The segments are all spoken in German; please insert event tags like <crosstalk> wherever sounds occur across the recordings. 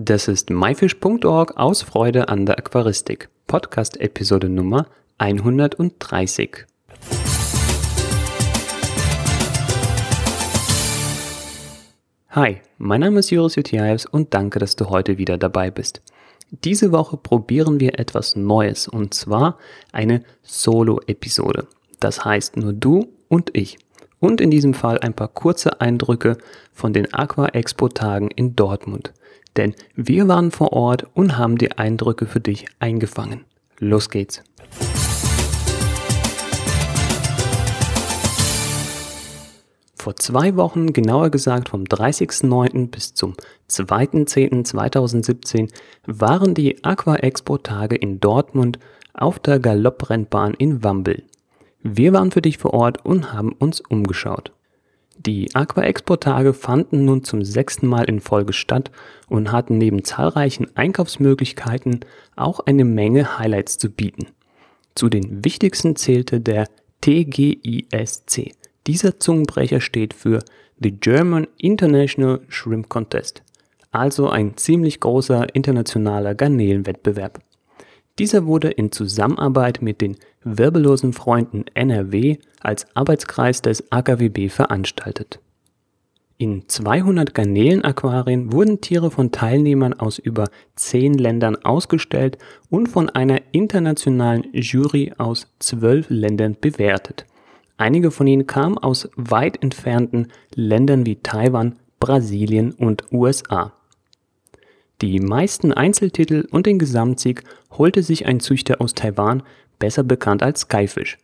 Das ist myfish.org aus Freude an der Aquaristik. Podcast Episode Nummer 130. Hi, mein Name ist Joris Jutiaevs und danke, dass du heute wieder dabei bist. Diese Woche probieren wir etwas Neues und zwar eine Solo-Episode. Das heißt nur du und ich. Und in diesem Fall ein paar kurze Eindrücke von den Aqua Expo Tagen in Dortmund. Denn wir waren vor Ort und haben die Eindrücke für dich eingefangen. Los geht's! Vor zwei Wochen, genauer gesagt vom 30.09. bis zum 2.10.2017, waren die Aqua Expo Tage in Dortmund auf der Galopprennbahn in Wambel. Wir waren für dich vor Ort und haben uns umgeschaut. Die Aqua Expo Tage fanden nun zum sechsten Mal in Folge statt und hatten neben zahlreichen Einkaufsmöglichkeiten auch eine Menge Highlights zu bieten. Zu den wichtigsten zählte der TGISC. Dieser Zungenbrecher steht für The German International Shrimp Contest, also ein ziemlich großer internationaler Garnelenwettbewerb. Dieser wurde in Zusammenarbeit mit den Wirbellosen Freunden NRW als Arbeitskreis des AKWB veranstaltet. In 200 Garnelenaquarien wurden Tiere von Teilnehmern aus über 10 Ländern ausgestellt und von einer internationalen Jury aus 12 Ländern bewertet. Einige von ihnen kamen aus weit entfernten Ländern wie Taiwan, Brasilien und USA. Die meisten Einzeltitel und den Gesamtsieg holte sich ein Züchter aus Taiwan, besser bekannt als Skyfish.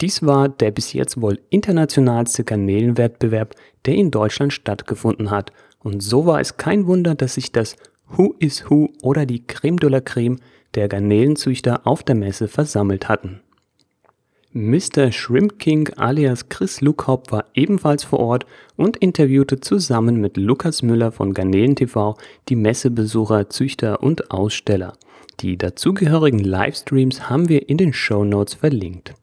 Dies war der bis jetzt wohl internationalste Garnelenwettbewerb, der in Deutschland stattgefunden hat, und so war es kein Wunder, dass sich das Who is Who oder die Creme de la Creme der Garnelenzüchter auf der Messe versammelt hatten. Mr. Shrimp King alias Chris Luckhaupt war ebenfalls vor Ort und interviewte zusammen mit Lukas Müller von Garnelen TV die Messebesucher, Züchter und Aussteller. Die dazugehörigen Livestreams haben wir in den Show Notes verlinkt.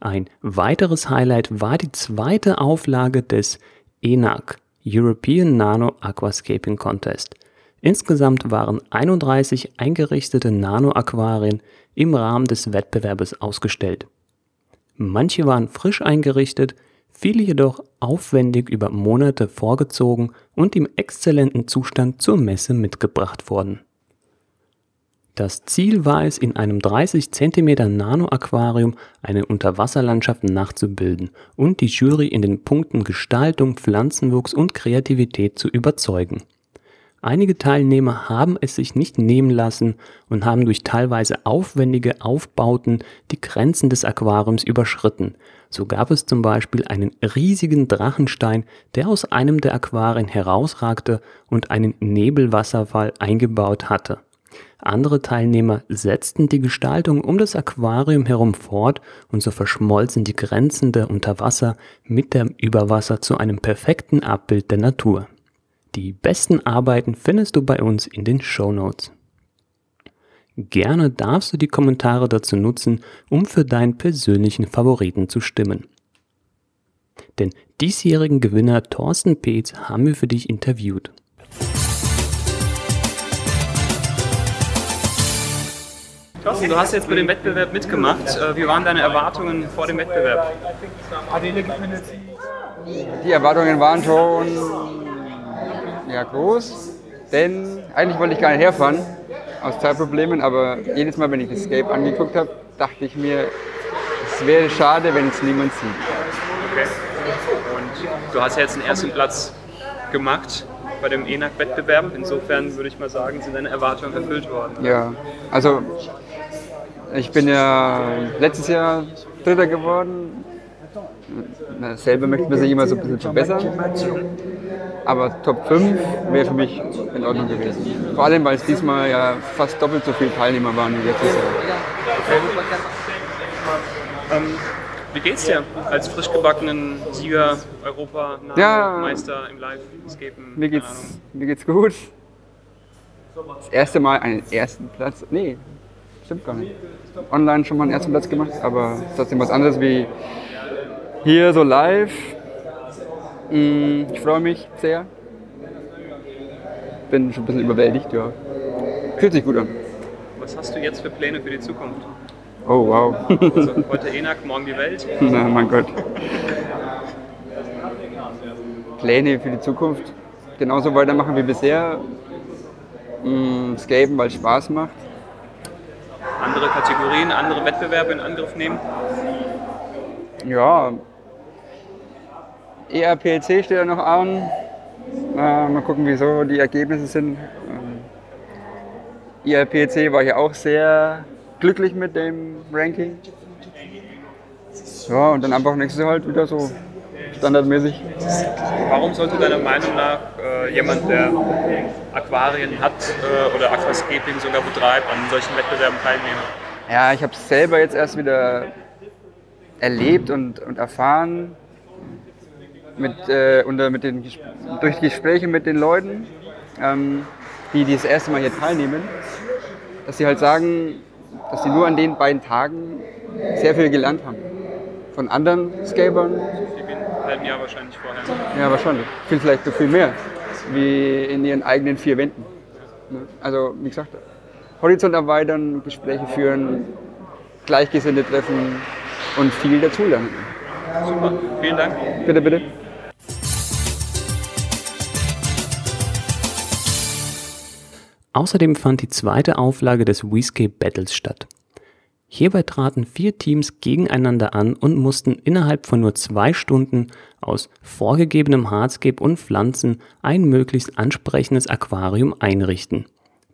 Ein weiteres Highlight war die zweite Auflage des ENAC European Nano Aquascaping Contest. Insgesamt waren 31 eingerichtete Nano-Aquarien im Rahmen des Wettbewerbes ausgestellt. Manche waren frisch eingerichtet, viele jedoch aufwendig über Monate vorgezogen und im exzellenten Zustand zur Messe mitgebracht worden. Das Ziel war es, in einem 30 cm Nano-Aquarium eine Unterwasserlandschaft nachzubilden und die Jury in den Punkten Gestaltung, Pflanzenwuchs und Kreativität zu überzeugen. Einige Teilnehmer haben es sich nicht nehmen lassen und haben durch teilweise aufwendige Aufbauten die Grenzen des Aquariums überschritten. So gab es zum Beispiel einen riesigen Drachenstein, der aus einem der Aquarien herausragte und einen Nebelwasserfall eingebaut hatte. Andere Teilnehmer setzten die Gestaltung um das Aquarium herum fort und so verschmolzen die Grenzen der Unterwasser mit dem Überwasser zu einem perfekten Abbild der Natur. Die besten Arbeiten findest du bei uns in den Show Notes. Gerne darfst du die Kommentare dazu nutzen, um für deinen persönlichen Favoriten zu stimmen. Den diesjährigen Gewinner Thorsten Peetz haben wir für dich interviewt. Thorsten, du hast jetzt bei dem Wettbewerb mitgemacht. Äh, wie waren deine Erwartungen vor dem Wettbewerb? Die Erwartungen waren schon ja, groß, denn eigentlich wollte ich gar nicht herfahren, aus Zeitproblemen, aber jedes Mal, wenn ich das Escape angeguckt habe, dachte ich mir, es wäre schade, wenn es niemand sieht. Okay. Und du hast jetzt den ersten Platz gemacht bei dem ENAC-Wettbewerb. Insofern würde ich mal sagen, sind deine Erwartungen erfüllt worden. Ja, also ich bin ja letztes Jahr Dritter geworden. Selber möchte man sich immer so ein bisschen verbessern. Aber Top 5 wäre für mich in Ordnung gewesen. Vor allem, weil es diesmal ja fast doppelt so viele Teilnehmer waren wie letztes Jahr. Ähm, wie geht's dir als frisch gebackenen Sieger, Europa, ja, Meister im Live-Escapen? Mir geht's, mir geht's gut. Das erste Mal einen ersten Platz. Nee, stimmt gar nicht. Online schon mal einen ersten Platz gemacht, aber trotzdem was anderes wie hier so live. Mm, ich freue mich sehr. bin schon ein bisschen überwältigt, ja. Fühlt sich gut an. Was hast du jetzt für Pläne für die Zukunft? Oh, wow. Also heute ENAC, morgen die Welt. <laughs> Na, mein Gott. Pläne für die Zukunft. Genauso weitermachen wie bisher. Mm, Skaten, weil es Spaß macht. Andere Kategorien, andere Wettbewerbe in Angriff nehmen. Ja. ERPLC steht ja noch an. Äh, mal gucken, wieso die Ergebnisse sind. Ähm, ERPLC war ich auch sehr glücklich mit dem Ranking. Ja, und dann einfach nächstes Jahr halt wieder so standardmäßig. Warum sollte deiner Meinung nach äh, jemand, der Aquarien hat äh, oder Aquascaping sogar betreibt, an solchen Wettbewerben teilnehmen? Ja, ich habe es selber jetzt erst wieder erlebt und, und erfahren mit, äh, unter, mit den, durch Gespräche mit den Leuten, ähm, die, die das erste Mal hier teilnehmen, dass sie halt sagen, dass sie nur an den beiden Tagen sehr viel gelernt haben. Von anderen Skatern, halben Jahr wahrscheinlich vorher. ja wahrscheinlich, viel vielleicht noch viel mehr, wie in ihren eigenen vier Wänden. Ne? Also wie gesagt, Horizont erweitern, Gespräche führen, Gleichgesinnte treffen und viel dazulernen. Super, vielen Dank. Bitte, bitte. Außerdem fand die zweite Auflage des Wescape Battles statt. Hierbei traten vier Teams gegeneinander an und mussten innerhalb von nur zwei Stunden aus vorgegebenem Hardscape und Pflanzen ein möglichst ansprechendes Aquarium einrichten.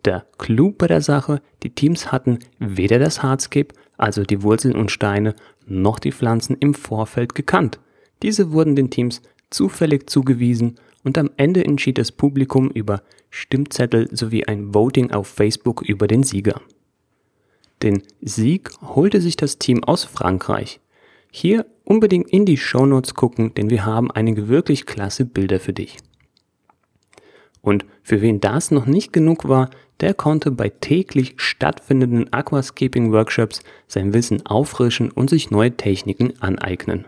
Der Clou bei der Sache, die Teams hatten weder das Hardscape, also die Wurzeln und Steine, noch die Pflanzen im Vorfeld gekannt. Diese wurden den Teams zufällig zugewiesen und am Ende entschied das Publikum über Stimmzettel sowie ein Voting auf Facebook über den Sieger. Den Sieg holte sich das Team aus Frankreich. Hier unbedingt in die Shownotes gucken, denn wir haben einige wirklich klasse Bilder für dich. Und für wen das noch nicht genug war, der konnte bei täglich stattfindenden Aquascaping-Workshops sein Wissen auffrischen und sich neue Techniken aneignen.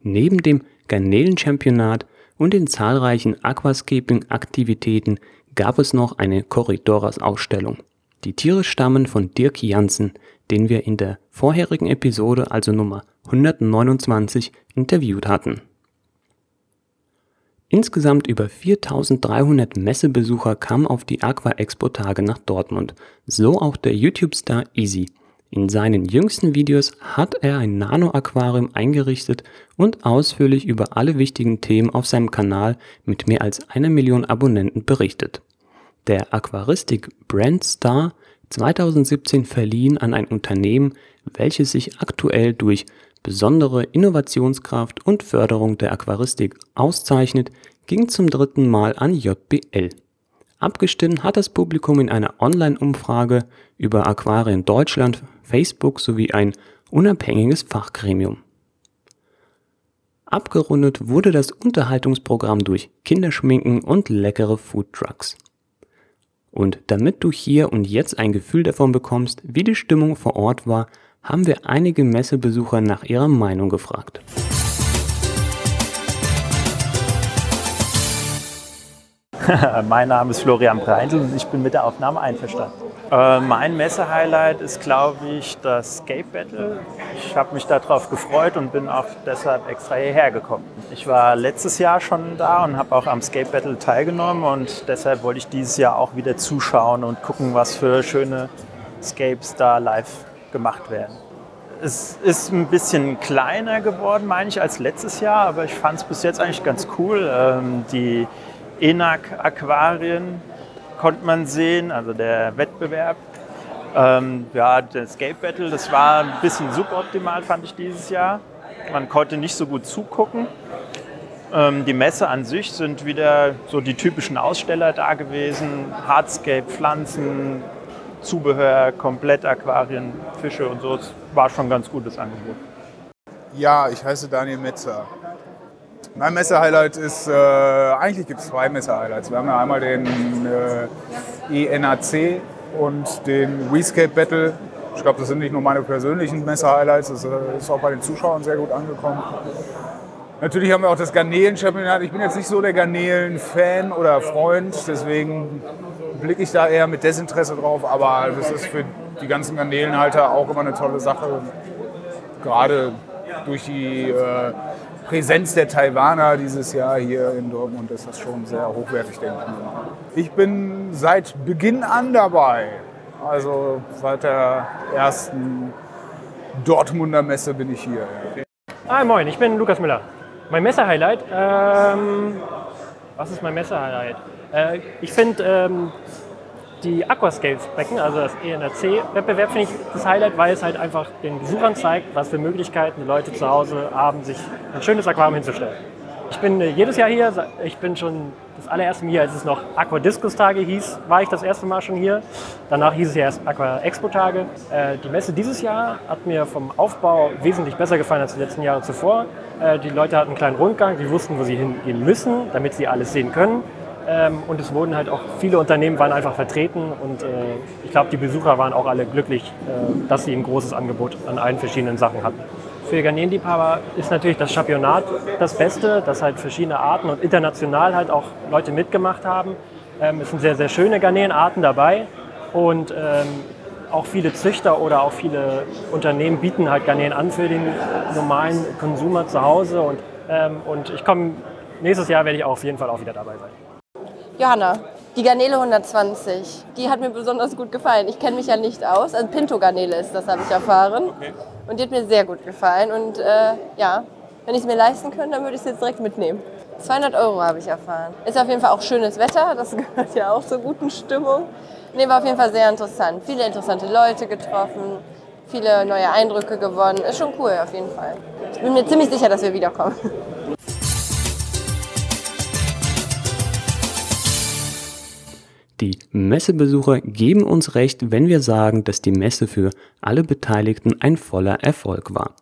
Neben dem Garnelenchampionat und den zahlreichen Aquascaping-Aktivitäten gab es noch eine Corridoras-Ausstellung. Die Tiere stammen von Dirk Jansen, den wir in der vorherigen Episode, also Nummer 129, interviewt hatten. Insgesamt über 4300 Messebesucher kamen auf die Aqua Expo Tage nach Dortmund, so auch der YouTube-Star Easy. In seinen jüngsten Videos hat er ein Nano-Aquarium eingerichtet und ausführlich über alle wichtigen Themen auf seinem Kanal mit mehr als einer Million Abonnenten berichtet. Der Aquaristik Brand Star 2017 verliehen an ein Unternehmen, welches sich aktuell durch besondere Innovationskraft und Förderung der Aquaristik auszeichnet, ging zum dritten Mal an JBL. Abgestimmt hat das Publikum in einer Online-Umfrage über Aquarien Deutschland, Facebook sowie ein unabhängiges Fachgremium. Abgerundet wurde das Unterhaltungsprogramm durch Kinderschminken und leckere Foodtrucks. Und damit du hier und jetzt ein Gefühl davon bekommst, wie die Stimmung vor Ort war, haben wir einige Messebesucher nach ihrer Meinung gefragt. <laughs> mein Name ist Florian Breindl und ich bin mit der Aufnahme einverstanden. Äh, mein Messe-Highlight ist, glaube ich, das Scape Battle. Ich habe mich darauf gefreut und bin auch deshalb extra hierher gekommen. Ich war letztes Jahr schon da und habe auch am Scape Battle teilgenommen und deshalb wollte ich dieses Jahr auch wieder zuschauen und gucken, was für schöne Scapes da live gemacht werden. Es ist ein bisschen kleiner geworden, meine ich, als letztes Jahr, aber ich fand es bis jetzt eigentlich ganz cool. Ähm, die ENAC-Aquarien konnte man sehen, also der Wettbewerb. Ähm, ja, das Escape Battle, das war ein bisschen suboptimal, fand ich dieses Jahr. Man konnte nicht so gut zugucken. Ähm, die Messe an sich sind wieder so die typischen Aussteller da gewesen. Hardscape, Pflanzen, Zubehör, komplett Aquarien, Fische und so. Es war schon ein ganz gutes Angebot. Ja, ich heiße Daniel Metzer. Mein Messe-Highlight ist, äh, eigentlich gibt es zwei Messe-Highlights. Wir haben ja einmal den äh, ENAC und den WeScape Battle. Ich glaube, das sind nicht nur meine persönlichen Messe-Highlights, das äh, ist auch bei den Zuschauern sehr gut angekommen. Natürlich haben wir auch das Garnelen-Championat. Ich bin jetzt nicht so der Garnelen-Fan oder Freund, deswegen blicke ich da eher mit Desinteresse drauf. Aber das ist für die ganzen Garnelenhalter auch immer eine tolle Sache. Gerade durch die äh, Präsenz der Taiwaner dieses Jahr hier in Dortmund ist das schon sehr hochwertig, denke ich. Ich bin seit Beginn an dabei. Also seit der ersten Dortmunder Messe bin ich hier. Ah, moin, ich bin Lukas Müller. Mein Messer-Highlight, ähm, was ist mein Messer-Highlight? Äh, ich finde ähm, die Aquascapes-Becken, also das ENRC-Wettbewerb, finde ich das Highlight, weil es halt einfach den Besuchern zeigt, was für Möglichkeiten die Leute zu Hause haben, sich ein schönes Aquarium hinzustellen. Ich bin äh, jedes Jahr hier. Ich bin schon das allererste Mal hier, als es noch Aqua Discus Tage hieß, war ich das erste Mal schon hier. Danach hieß es ja erst Aqua Expo Tage. Äh, die Messe dieses Jahr hat mir vom Aufbau wesentlich besser gefallen als die letzten Jahre zuvor. Äh, die Leute hatten einen kleinen Rundgang, die wussten, wo sie hingehen müssen, damit sie alles sehen können. Ähm, und es wurden halt auch viele Unternehmen waren einfach vertreten und äh, ich glaube, die Besucher waren auch alle glücklich, äh, dass sie ein großes Angebot an allen verschiedenen Sachen hatten. Für Garnelenliebhaber ist natürlich das Championat das Beste, dass halt verschiedene Arten und international halt auch Leute mitgemacht haben. Ähm, es sind sehr, sehr schöne Garnelenarten dabei und ähm, auch viele Züchter oder auch viele Unternehmen bieten halt Garnelen an für den normalen Konsumer zu Hause und, ähm, und ich komme, nächstes Jahr werde ich auf jeden Fall auch wieder dabei sein. Johanna, die Garnele 120, die hat mir besonders gut gefallen. Ich kenne mich ja nicht aus. Also Pinto-Garnele ist das, habe ich erfahren. Okay. Und die hat mir sehr gut gefallen. Und äh, ja, wenn ich es mir leisten könnte, dann würde ich es jetzt direkt mitnehmen. 200 Euro habe ich erfahren. Ist auf jeden Fall auch schönes Wetter, das <laughs> gehört ja auch zur guten Stimmung. Nee, war auf jeden Fall sehr interessant. Viele interessante Leute getroffen, viele neue Eindrücke gewonnen. Ist schon cool, auf jeden Fall. Ich bin mir ziemlich sicher, dass wir wiederkommen. <laughs> Die Messebesucher geben uns recht, wenn wir sagen, dass die Messe für alle Beteiligten ein voller Erfolg war.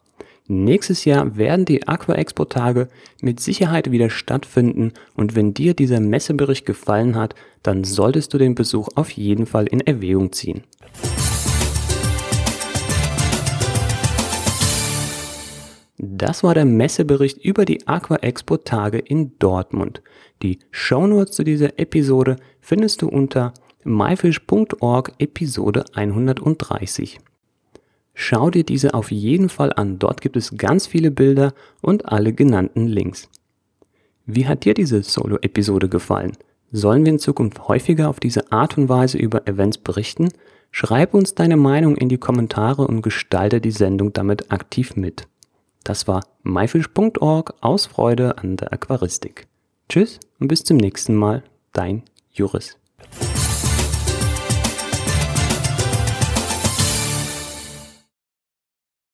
Nächstes Jahr werden die Aqua Expo Tage mit Sicherheit wieder stattfinden und wenn dir dieser Messebericht gefallen hat, dann solltest du den Besuch auf jeden Fall in Erwägung ziehen. Das war der Messebericht über die Aqua Expo Tage in Dortmund. Die Shownotes zu dieser Episode findest du unter myfish.org Episode 130. Schau dir diese auf jeden Fall an, dort gibt es ganz viele Bilder und alle genannten Links. Wie hat dir diese Solo-Episode gefallen? Sollen wir in Zukunft häufiger auf diese Art und Weise über Events berichten? Schreib uns deine Meinung in die Kommentare und gestalte die Sendung damit aktiv mit. Das war myfish.org aus Freude an der Aquaristik. Tschüss und bis zum nächsten Mal, dein Juris.